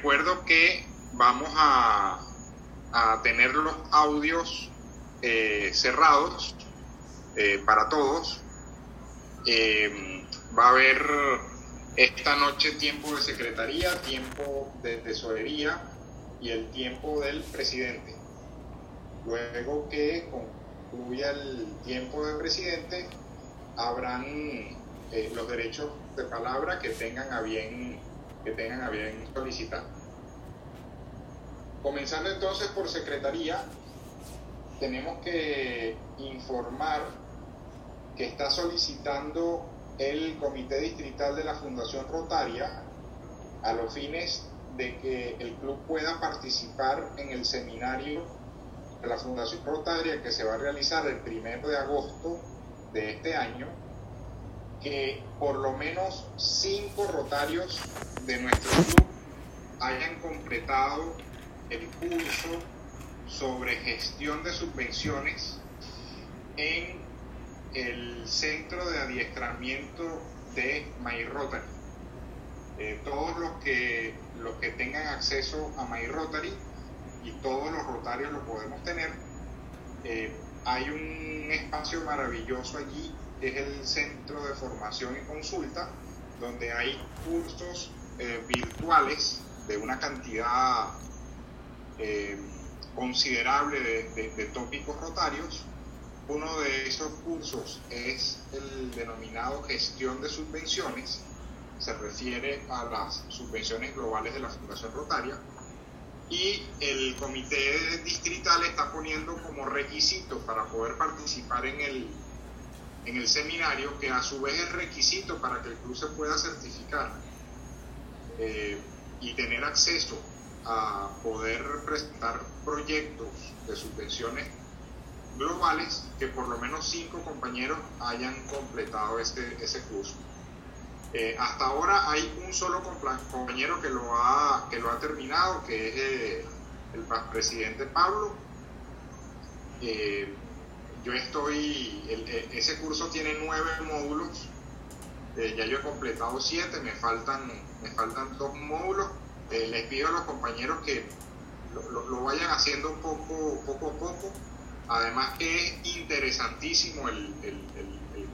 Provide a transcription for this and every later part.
recuerdo que vamos a, a tener los audios eh, cerrados eh, para todos. Eh, va a haber esta noche tiempo de secretaría, tiempo de tesorería y el tiempo del presidente. Luego que concluya el tiempo del presidente, habrán los derechos de palabra que tengan a bien, que tengan a bien solicitar. Comenzando entonces por secretaría, tenemos que informar que está solicitando el Comité Distrital de la Fundación Rotaria a los fines de que el club pueda participar en el seminario de la Fundación Rotaria que se va a realizar el primero de agosto de este año, que por lo menos cinco rotarios de nuestro club hayan completado el curso sobre gestión de subvenciones en el centro de adiestramiento de My Rotary. Eh, todos los que, los que tengan acceso a My Rotary y todos los rotarios lo podemos tener, eh, hay un espacio maravilloso allí, es el centro de formación y consulta, donde hay cursos eh, virtuales de una cantidad considerable de, tópicos rotarios. Uno de esos cursos es el denominado gestión de subvenciones, se refiere a las subvenciones globales de la Fundación Rotaria, y el comité distrital está poniendo como requisito para poder participar en el, en el seminario, que a su vez es requisito para que el club se pueda certificar eh, y tener acceso a poder presentar proyectos de subvenciones globales que por lo menos cinco compañeros hayan completado este, ese curso. Eh, hasta ahora hay un solo compañero que lo ha, que lo ha terminado, que es eh, el presidente Pablo. Yo estoy, ese curso tiene nueve módulos, ya yo he completado siete, me faltan, me faltan dos módulos eh, les pido a los compañeros que lo, vayan haciendo poco, poco a poco. Además que es interesantísimo el,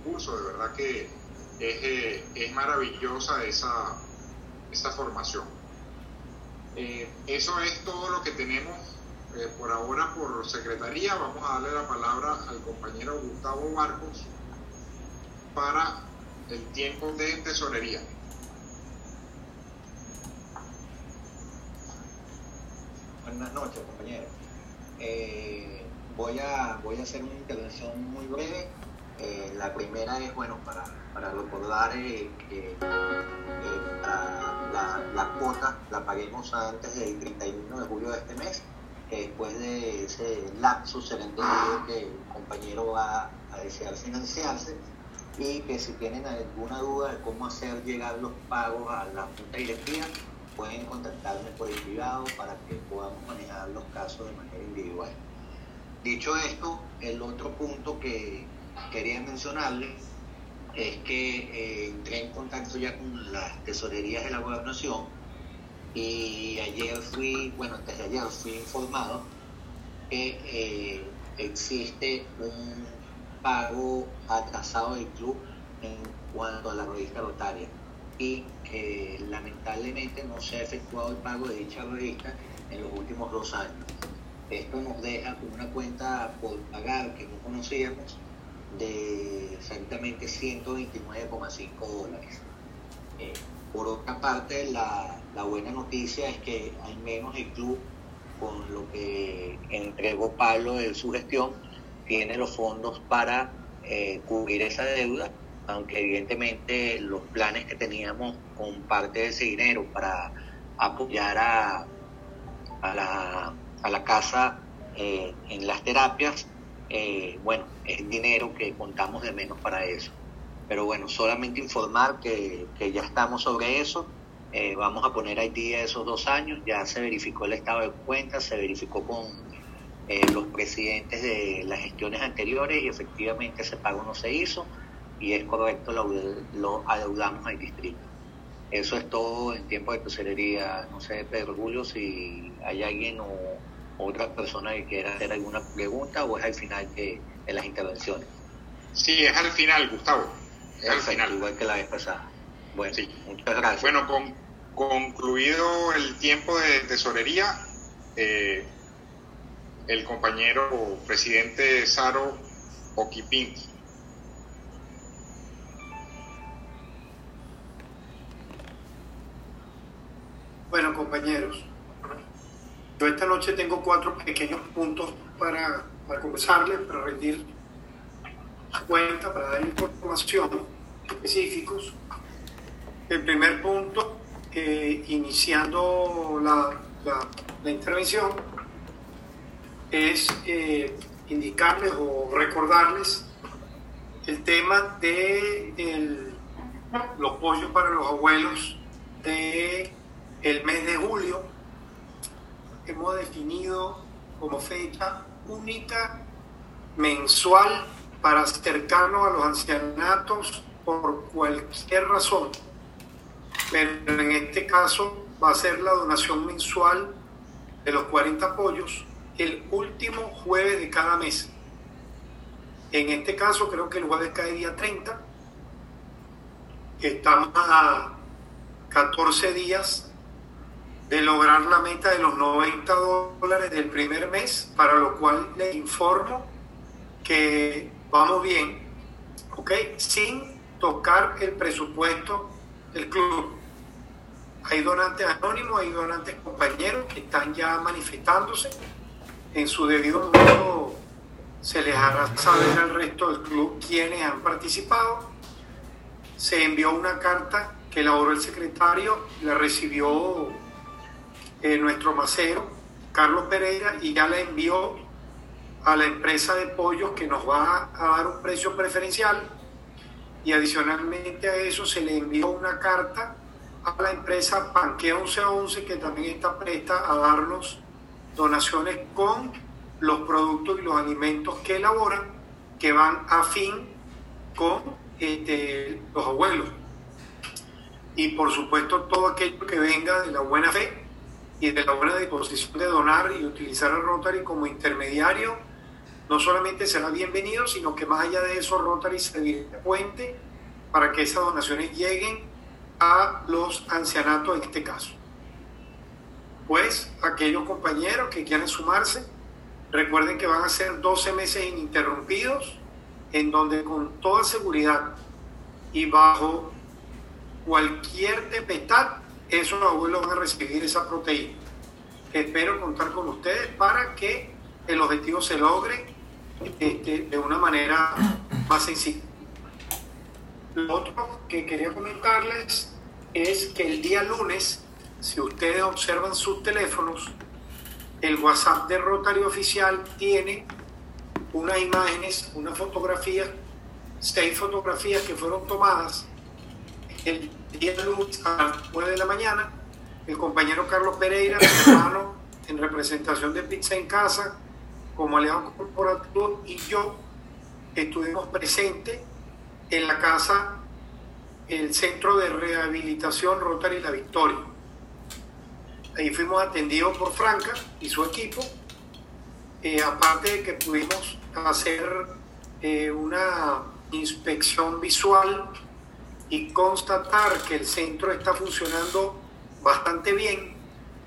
curso, de verdad que es, eh, maravillosa esa, esa formación. Eh, eso es todo lo que tenemos por ahora por secretaría. Vamos a darle la palabra al compañero Gustavo Marcos para el tiempo de tesorería. Buenas noches, compañeros. Eh, voy, a, voy a hacer una intervención muy breve. Eh, la primera es, bueno, para, para recordar eh, que la, la, cuota la paguemos antes del 31 de julio de este mes, que después de ese lapso se le entendido que el compañero va a desear financiarse y que si tienen alguna duda de cómo hacer llegar los pagos a la Junta Directiva, pueden contactarme por el privado para que podamos manejar los casos de manera individual. Dicho esto, el otro punto que quería mencionarles es que eh, entré en contacto ya con las tesorerías de la gobernación y ayer fui, bueno, antes de ayer fui informado que eh, existe un pago atrasado del club en cuanto a la revista rotaria y que lamentablemente no se ha efectuado el pago de dicha revista en los últimos dos años. Esto nos deja con una cuenta por pagar que no conocíamos de exactamente 129,5 dólares. Por otra parte, la, buena noticia es que al menos el club, con lo que entregó Pablo de su gestión, tiene los fondos para eh, cubrir esa deuda aunque evidentemente los planes que teníamos con parte de ese dinero para apoyar a, a, la, casa eh, en las terapias, eh, bueno, es dinero que contamos de menos para eso. Pero bueno, solamente informar que, ya estamos sobre eso. Eh, vamos a poner ahí día esos dos años. Ya se verificó el estado de cuenta, se verificó con los presidentes de las gestiones anteriores y efectivamente ese pago no se hizo y es correcto, lo, lo adeudamos al distrito. Eso es todo en tiempo de tesorería. No sé, Pedro Julio, si hay alguien o otra persona que quiera hacer alguna pregunta o es al final de, las intervenciones. Sí, es al final, Gustavo. Al final. Igual que la vez pasada. Bueno, sí. muchas gracias. Bueno, con, concluido el tiempo de tesorería, eh, el compañero presidente Saro Oquipinti. Bueno, compañeros, yo esta noche tengo cuatro pequeños puntos para, para conversarles, para rendir cuenta, para dar información específicos. El primer punto, eh, iniciando la, la, intervención, es eh, indicarles o recordarles el tema de los pollos para los abuelos de el mes de julio hemos definido como fecha única mensual para acercarnos a los ancianatos por cualquier razón. Pero en este caso va a ser la donación mensual de los 40 pollos el último jueves de cada mes. En este caso creo que el jueves cae día 30. Estamos a 14 días de lograr la meta de los 90 dólares del primer mes, para lo cual les informo que vamos bien, ¿ok? Sin tocar el presupuesto del club. Hay donantes anónimos, hay donantes compañeros que están ya manifestándose. En su debido modo se les hará saber al resto del club quienes han participado. Se envió una carta que elaboró el secretario, la recibió eh, nuestro macero, Carlos Pereira, y ya le envió a la empresa de pollos que nos va a dar un precio preferencial y adicionalmente a eso se le envió una carta a la empresa Panque 1111 que también está presta a darnos donaciones con los productos y los alimentos que elaboran que van a fin con este, los abuelos. Y por supuesto todo aquello que venga de la buena fe y de la buena disposición de donar y utilizar a Rotary como intermediario, no solamente será bienvenido, sino que más allá de eso Rotary servirá puente para que esas donaciones lleguen a los ancianatos en este caso. Pues aquellos compañeros que quieran sumarse, recuerden que van a ser 12 meses ininterrumpidos, en donde con toda seguridad y bajo cualquier tempestad esos abuelos van a recibir esa proteína. Espero contar con ustedes para que el objetivo se logre este, de una manera más sencilla. Lo otro que quería comentarles es que el día lunes, si ustedes observan sus teléfonos, el WhatsApp de Rotary Oficial tiene unas imágenes, unas fotografías, seis fotografías que fueron tomadas el día lunes a las 9 de la mañana, el compañero Carlos Pereira, mi hermano, en representación de Pizza en Casa, como aliado corporativo, y yo estuvimos presentes en la casa, el Centro de Rehabilitación Rotary La Victoria. Ahí fuimos atendidos por Franca y su equipo, eh, aparte de que pudimos hacer eh, una inspección visual y constatar que el centro está funcionando bastante bien.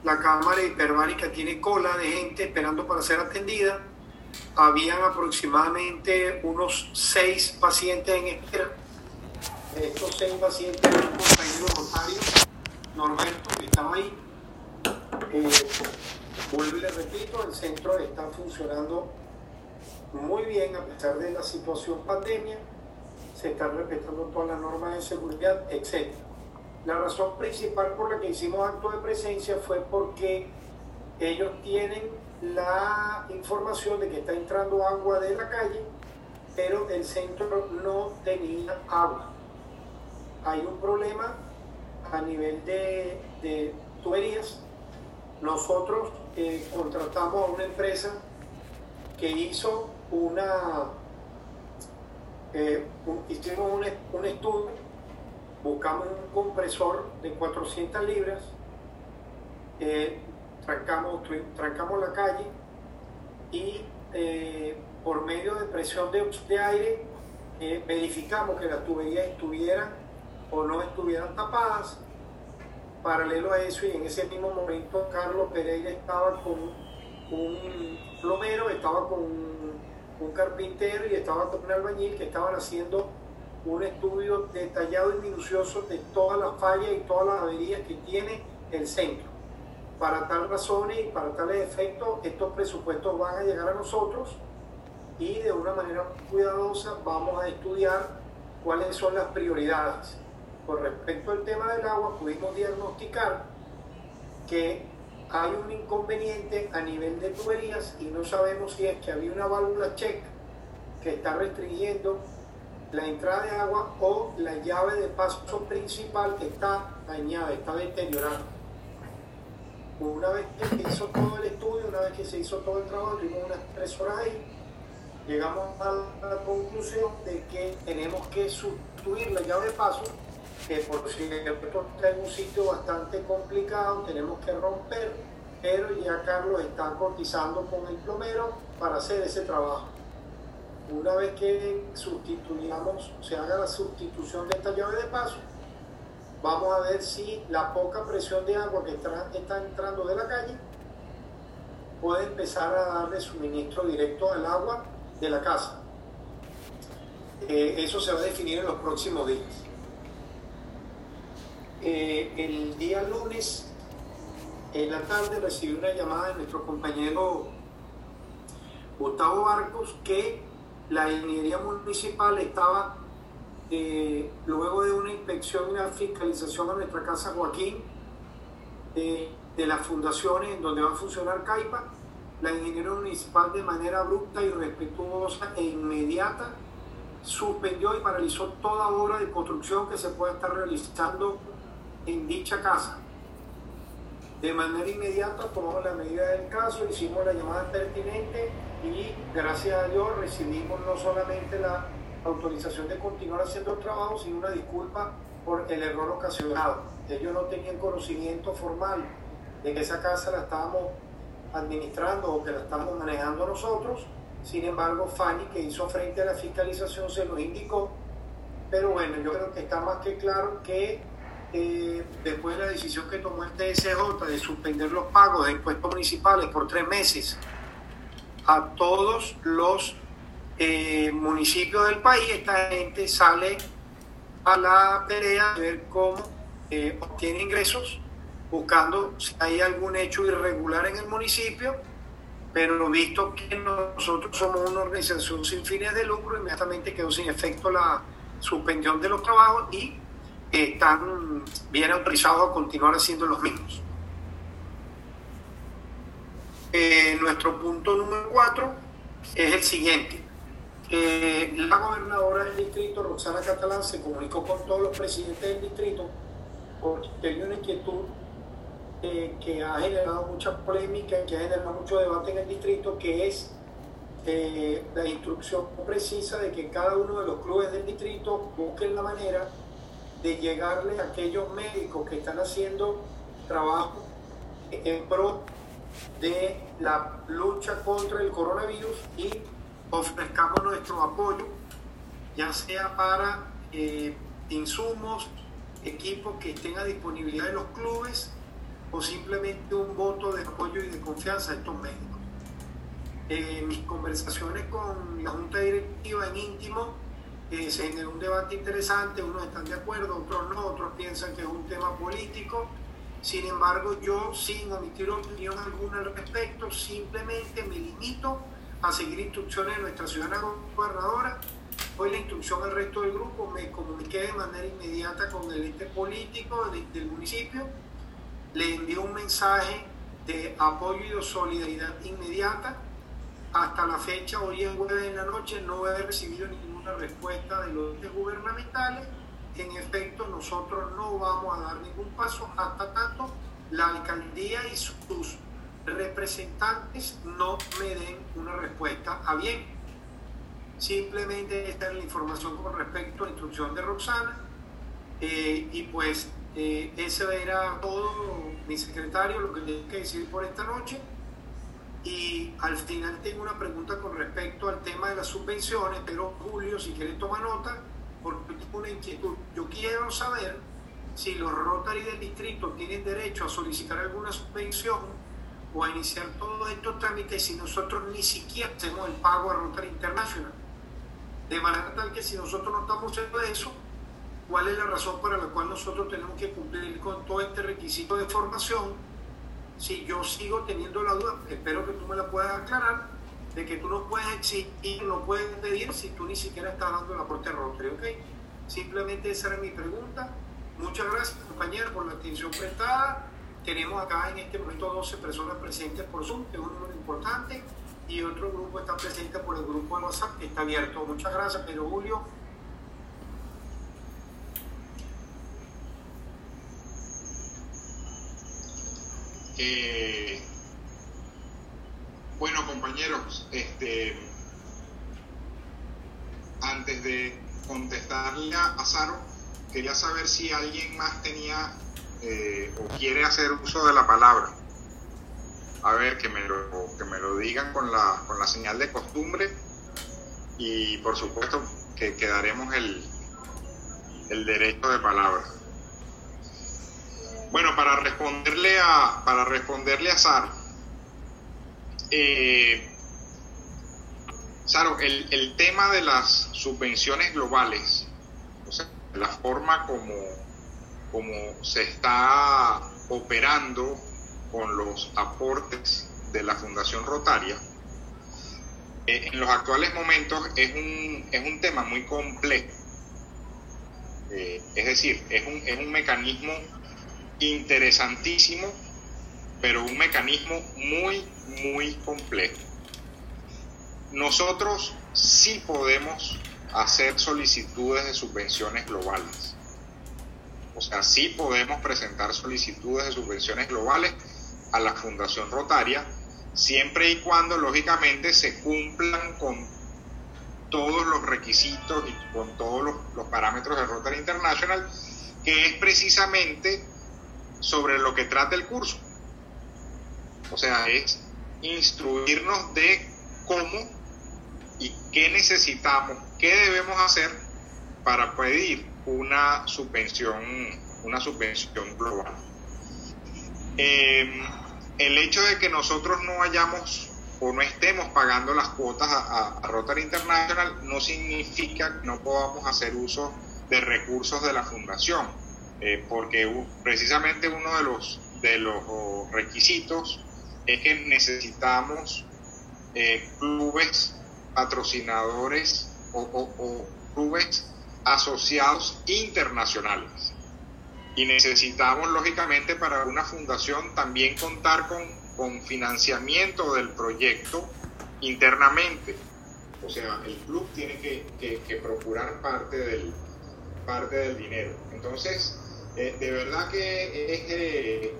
La cámara hiperbárica tiene cola de gente esperando para ser atendida. Habían aproximadamente unos seis pacientes en espera. Estos seis pacientes eran compañeros rotarios, Norberto, que estaba ahí. Eh, vuelvo y le repito, el centro está funcionando muy bien a pesar de la situación pandemia se están respetando todas las normas de seguridad, etc. La razón principal por la que hicimos acto de presencia fue porque ellos tienen la información de que está entrando agua de la calle, pero el centro no tenía agua. Hay un problema a nivel de, de tuberías. Nosotros eh, contratamos a una empresa que hizo una eh, hicimos un, estudio buscamos un compresor de 400 libras, eh, trancamos, trancamos la calle y eh, por medio de presión de, de aire eh, verificamos que las tuberías estuvieran o no estuvieran tapadas. Paralelo a eso y en ese mismo momento Carlos Pereira estaba con un plomero, estaba con un carpintero y estaba con un albañil que estaban haciendo un estudio detallado y minucioso de todas las fallas y todas las averías que tiene el centro. Para tal razones y para tales efectos, estos presupuestos van a llegar a nosotros y de una manera cuidadosa vamos a estudiar cuáles son las prioridades. Con respecto al tema del agua, pudimos diagnosticar que hay un inconveniente a nivel de tuberías y no sabemos si es que había una válvula check que está restringiendo la entrada de agua o la llave de paso principal que está dañada, está deteriorada. Una vez que se hizo todo el estudio, una vez que se hizo todo el trabajo, tuvimos unas tres horas ahí, llegamos a la conclusión de que tenemos que sustituir la llave de paso, que por cierto está en un sitio bastante complicado, tenemos que romper, pero ya Carlos está cotizando con el plomero para hacer ese trabajo. Una vez que sustituyamos, se haga la sustitución de esta llave de paso, vamos a ver si la poca presión de agua que está, entrando de la calle puede empezar a darle suministro directo al agua de la casa. Eh, eso se va a definir en los próximos días. Eh, el día lunes, en la tarde, recibí una llamada de nuestro compañero Gustavo Barcos que la ingeniería municipal estaba, eh, luego de una inspección y una fiscalización a nuestra casa Joaquín, de las fundaciones en donde va a funcionar CAIPA, la ingeniería municipal de manera abrupta y respetuosa e inmediata suspendió y paralizó toda obra de construcción que se pueda estar realizando en dicha casa. De manera inmediata tomamos la medida del caso, hicimos la llamada pertinente y gracias a Dios recibimos no solamente la autorización de continuar haciendo el trabajo, sino una disculpa por el error ocasionado. Ellos no tenían conocimiento formal de que esa casa la estábamos administrando o que la estábamos manejando nosotros. Sin embargo, Fanny, que hizo frente a la fiscalización, se nos indicó. Pero bueno, yo creo que está más que claro que eh, después de la decisión que tomó el TSJ de suspender los pagos de impuestos municipales por tres meses a todos los eh, municipios del país, esta gente sale a la pelea de ver cómo eh, obtiene ingresos, buscando si hay algún hecho irregular en el municipio, pero visto que nosotros somos una organización sin fines de lucro, inmediatamente quedó sin efecto la suspensión de los trabajos y están bien autorizados a continuar haciendo los mismos. Eh, nuestro punto número cuatro es el siguiente. Eh, la gobernadora del distrito, Roxana Catalán, se comunicó con todos los presidentes del distrito porque hay una inquietud eh, que ha generado mucha polémica, que ha generado mucho debate en el distrito, que es la instrucción precisa de que cada uno de los clubes del distrito busquen la manera de llegarle a aquellos médicos que están haciendo trabajo en pro de la lucha contra el coronavirus y ofrezcamos nuestro apoyo, ya sea para eh, insumos, equipos que estén a disponibilidad de los clubes o simplemente un voto de apoyo y de confianza a estos médicos. En mis conversaciones con la Junta Directiva en íntimo, eh, se generó un debate interesante, unos están de acuerdo, otros no, otros piensan que es un tema político sin embargo, yo sin omitir opinión alguna al respecto, simplemente me limito a seguir instrucciones de nuestra ciudadana gobernadora. Hoy la instrucción al resto del grupo, me comuniqué de manera inmediata con el ente político del municipio, le envié un mensaje de apoyo y de solidaridad inmediata. Hasta la fecha, hoy es jueves en la noche, no he recibido ninguna respuesta de los gubernamentales en efecto nosotros no vamos a dar ningún paso hasta tanto la alcaldía y sus representantes no me den una respuesta a bien. Simplemente esta es la información con respecto a la instrucción de Roxana. Eh, y pues eh, ese era todo, mi secretario, lo que tenía que decir por esta noche. Y al final tengo una pregunta con respecto al tema de las subvenciones, pero Julio, si quieres toma nota, una inquietud. Yo quiero saber si los Rotary del distrito tienen derecho a solicitar alguna subvención o a iniciar todos estos trámites si nosotros ni siquiera hacemos el pago a Rotary International. De manera tal que si nosotros no estamos haciendo eso, ¿cuál es la razón para la cual nosotros tenemos que cumplir con todo este requisito de formación? Si yo sigo teniendo la duda, espero que tú me la puedas aclarar, de que tú no puedes exigir, no puedes pedir si tú ni siquiera estás dando el aporte a Rotary, ¿ok? Simplemente esa era mi pregunta. Muchas gracias, compañeros, por la atención prestada. Tenemos acá en este momento 12 personas presentes por Zoom, que es un número importante, y otro grupo está presente por el grupo de WhatsApp, que está abierto. Muchas gracias, Pedro Julio. Eh, bueno, compañeros, este, antes de contestarle a Saro, quería saber si alguien más tenía eh, o quiere hacer uso de la palabra. A ver, que me lo, que me lo digan con la, con la señal de costumbre y por supuesto que, quedaremos el, el derecho de palabra. Bueno, para responderle a, para responderle a Saro, eh, Saro, el, el tema de las subvenciones globales, o sea, la forma como como se está operando con los aportes de la Fundación Rotaria, eh, en los actuales momentos es un, es un tema muy complejo. Eh, es decir, es un, es un mecanismo interesantísimo, pero un mecanismo muy, muy complejo. Nosotros sí podemos hacer solicitudes de subvenciones globales o sea, sí podemos presentar solicitudes de subvenciones globales a la Fundación Rotaria, siempre y cuando, lógicamente, se cumplan con todos los requisitos y con todos los, parámetros de Rotary International, que es precisamente sobre lo que trata el curso. O sea, es instruirnos de cómo y qué necesitamos, qué debemos hacer para pedir una subvención, una subvención global. Em, el hecho de que nosotros no hayamos o no estemos pagando las cuotas a, Rotary International no significa que no podamos hacer uso de recursos de la fundación, eh, porque precisamente uno de los, de los requisitos es que necesitamos eh, clubes patrocinadores o, o clubes asociados internacionales. Y necesitamos, lógicamente, para una fundación también contar con, con financiamiento del proyecto internamente. O sea, el club tiene que, que, procurar parte del, parte del dinero. Entonces, eh, de verdad que es, eh,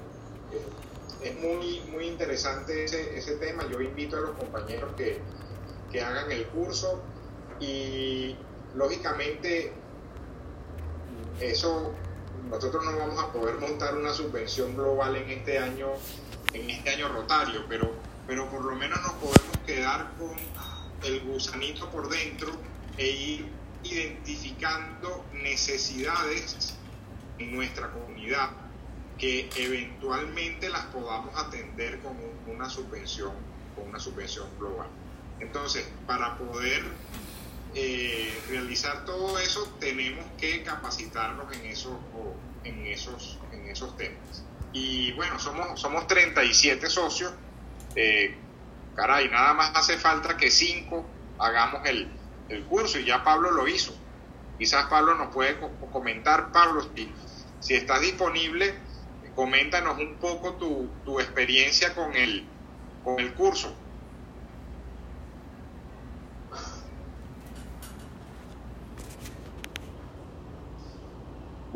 es muy, muy interesante ese, ese, tema. Yo invito a los compañeros que, que hagan el curso y lógicamente eso nosotros no vamos a poder montar una subvención global en este año en este año rotario pero pero por lo menos nos podemos quedar con el gusanito por dentro e ir identificando necesidades en nuestra comunidad que eventualmente las podamos atender con una subvención con una subvención global entonces para poder eh, realizar todo eso, tenemos que capacitarnos en esos, en esos, en esos temas. Y bueno, somos, somos 37 socios. Eh, caray, nada más hace falta que 5 hagamos el, el, curso y ya Pablo lo hizo. Quizás Pablo nos puede comentar, Pablo, si, si estás disponible, coméntanos un poco tu, tu experiencia con el, con el curso.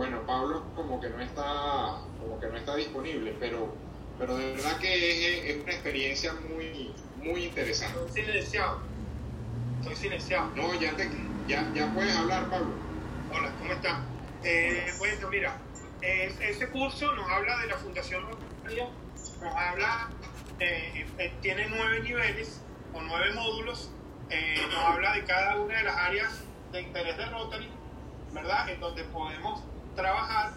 bueno, Pablo como que no está, como que no está disponible, pero, pero de verdad que es, una experiencia muy, muy interesante. Soy silenciado. Soy silenciado. No, ya, te, ya, ya puedes hablar, Pablo. Hola, ¿cómo estás? Eh, bueno, mira, eh, ese curso nos habla de la Fundación Rotario, nos habla, eh, eh, tiene nueve niveles o nueve módulos, eh, nos habla de cada una de las áreas de interés de Rotary, ¿verdad? En donde podemos trabajar,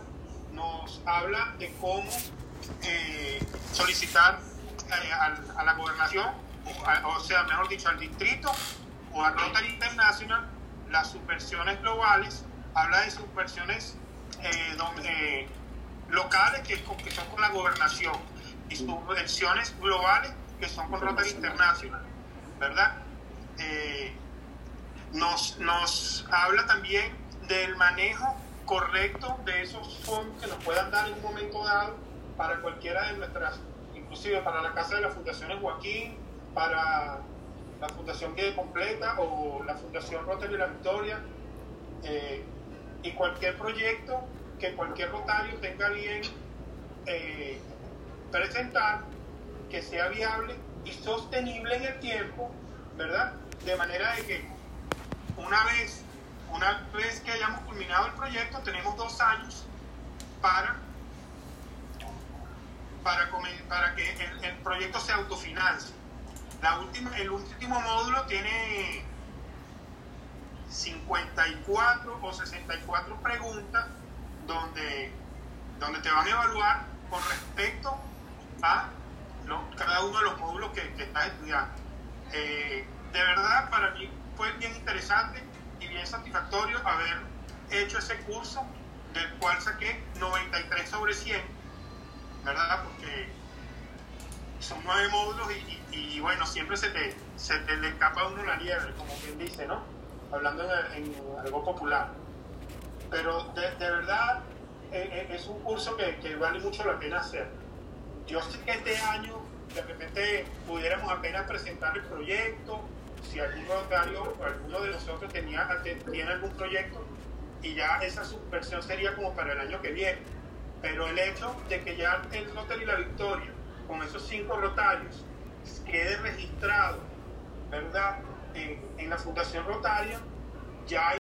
nos habla de cómo eh, solicitar eh, a, la gobernación, o, sea, mejor dicho, al distrito o a Rotary International, las subversiones globales, habla de subversiones eh, locales que, son con la gobernación y subversiones globales que son con Rotary International, ¿verdad? Nos, nos habla también del manejo correcto de esos fondos que nos puedan dar en un momento dado para cualquiera de nuestras, inclusive para la Casa de las Fundaciones Joaquín, para la Fundación Vida Completa o la Fundación Rotary La Victoria, eh, y cualquier proyecto que cualquier rotario tenga bien eh, presentar, que sea viable y sostenible en el tiempo, ¿verdad? De manera de que una vez, una vez que hayamos culminado el proyecto, tenemos dos años para, para, que el, proyecto se autofinancie. La última, el último módulo tiene 54 o 64 preguntas donde, donde te van a evaluar con respecto a cada uno de los módulos que, que estás estudiando. Eh, de verdad, para mí fue bien interesante y bien satisfactorio haber hecho ese curso, del cual saqué 93 sobre 100, ¿verdad? Porque son nueve módulos y, y- y, bueno, siempre se te, se te le escapa uno la liebre, como quien dice, ¿no? Hablando en, en algo popular. Pero de, de verdad eh, eh, es un curso que, que vale mucho la pena hacer. Yo sé que este año de repente pudiéramos apenas presentar el proyecto, si algún notario o alguno de nosotros tenía, tiene algún proyecto, y ya esa subversión sería como para el año que viene. Pero el hecho de que ya el Rotary La Victoria, con esos cinco rotarios, quede registrado, ¿verdad?, en, en la Fundación Rotaria, ya hay